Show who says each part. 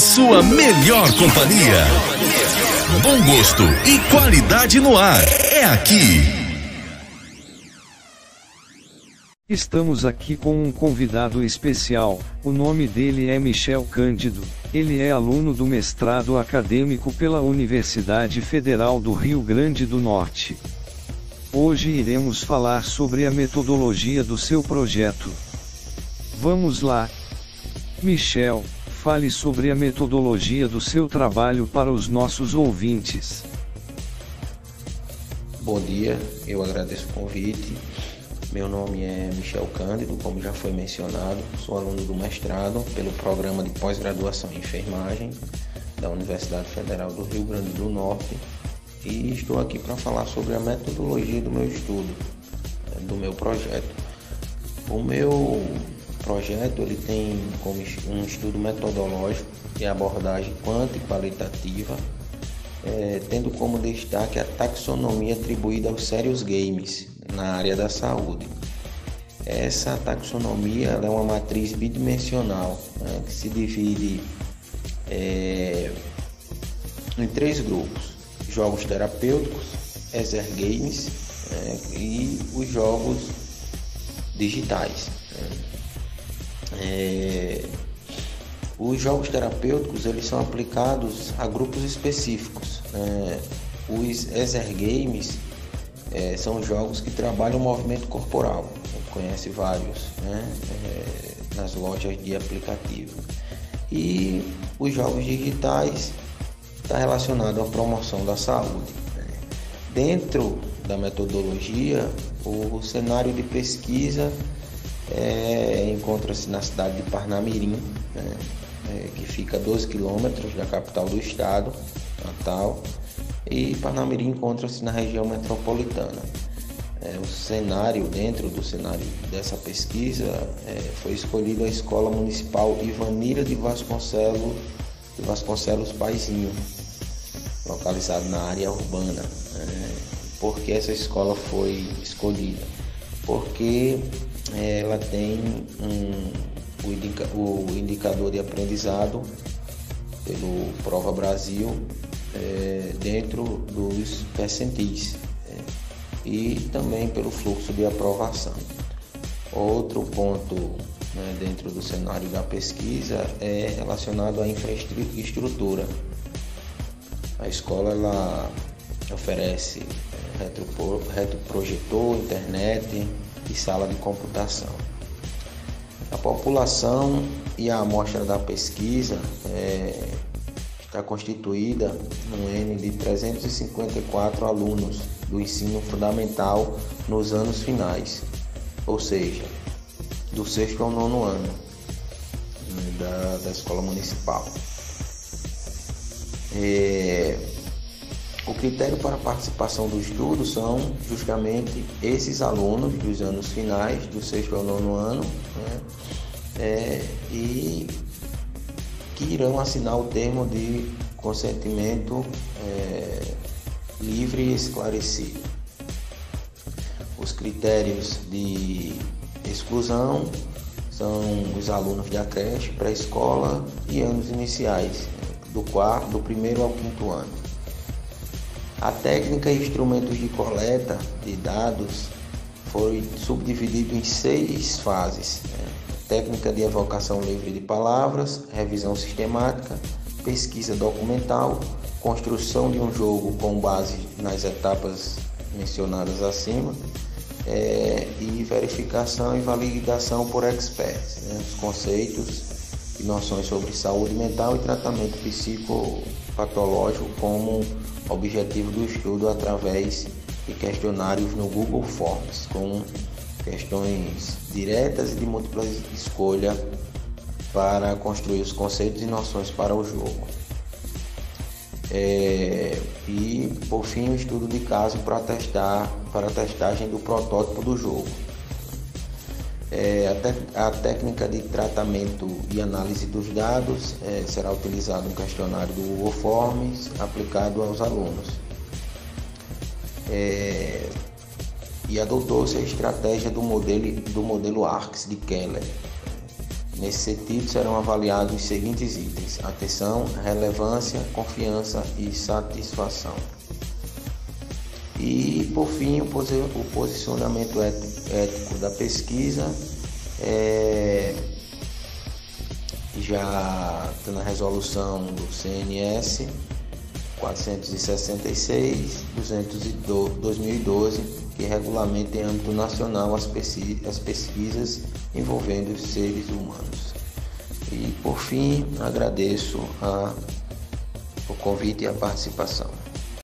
Speaker 1: sua melhor companhia. Bom gosto e qualidade no ar. É aqui.
Speaker 2: Estamos aqui com um convidado especial. O nome dele é Michel Cândido. Ele é aluno do mestrado acadêmico pela Universidade Federal do Rio Grande do Norte. Hoje iremos falar sobre a metodologia do seu projeto. Vamos lá. Michel, fale sobre a metodologia do seu trabalho para os nossos ouvintes.
Speaker 3: Bom dia, eu agradeço o convite. Meu nome é Michel Cândido, como já foi mencionado, sou aluno do mestrado pelo programa de pós-graduação em enfermagem da Universidade Federal do Rio Grande do Norte e estou aqui para falar sobre a metodologia do meu estudo, do meu projeto. O meu projeto ele tem como um estudo metodológico e abordagem quanto e qualitativa, é, tendo como destaque a taxonomia atribuída aos sérios games na área da saúde. Essa taxonomia é uma matriz bidimensional né, que se divide é, em três grupos: jogos terapêuticos, exergames é, e os jogos digitais. Né. É, os jogos terapêuticos eles são aplicados a grupos específicos. Né? Os exergames é, são jogos que trabalham o movimento corporal. Conhece vários né? é, nas lojas de aplicativo. E os jogos digitais está relacionado à promoção da saúde. Né? Dentro da metodologia, o cenário de pesquisa é, encontra-se na cidade de Parnamirim, né, é, que fica a 12 quilômetros da capital do estado, Natal, e Parnamirim encontra-se na região metropolitana. É, o cenário, dentro do cenário dessa pesquisa, é, foi escolhida a Escola Municipal Ivanira de Vasconcelos, de Vasconcelos Paizinho, localizado na área urbana. É, por que essa escola foi escolhida? Porque ela tem um, o, indica, o, indicador de aprendizado pelo Prova Brasil é, dentro dos percentis é, e também pelo fluxo de aprovação. Outro ponto né, dentro do cenário da pesquisa é relacionado à infraestrutura. A escola ela oferece é, retroprojetor, internet, e sala de computação. A população e a amostra da pesquisa é, está constituída no N de 354 alunos do ensino fundamental nos anos finais, ou seja, do sexto ao nono ano né, da, da escola municipal. É, critério para participação do estudo são justamente esses alunos dos anos finais, do sexto ao nono ano, né? é, e que irão assinar o termo de consentimento é, livre e esclarecido. Os critérios de exclusão são os alunos da creche, pré-escola e anos iniciais, do quarto, do primeiro ao quinto ano. A técnica e instrumentos de coleta de dados foi subdividido em seis fases: né? técnica de evocação livre de palavras, revisão sistemática, pesquisa documental, construção de um jogo com base nas etapas mencionadas acima é, e verificação e validação por experts, né? os conceitos e noções sobre saúde mental e tratamento psicopatológico como objetivo do estudo através de questionários no Google Forms, com questões diretas e de múltipla escolha para construir os conceitos e noções para o jogo. É, e por fim o estudo de caso para testar para a testagem do protótipo do jogo. É, a, a, técnica de tratamento e análise dos dados é, será utilizado um questionário do Google Forms aplicado aos alunos. É, e adotou-se a estratégia do modelo, do modelo ARCS de Keller. Nesse sentido, serão avaliados os seguintes itens: atenção, relevância, confiança e satisfação. E, por fim, o posicionamento ético da pesquisa é, já na resolução do CNS 466 2012 que regulamenta em âmbito nacional as pesquisas envolvendo os seres humanos. E por fim, agradeço a, o convite e a participação.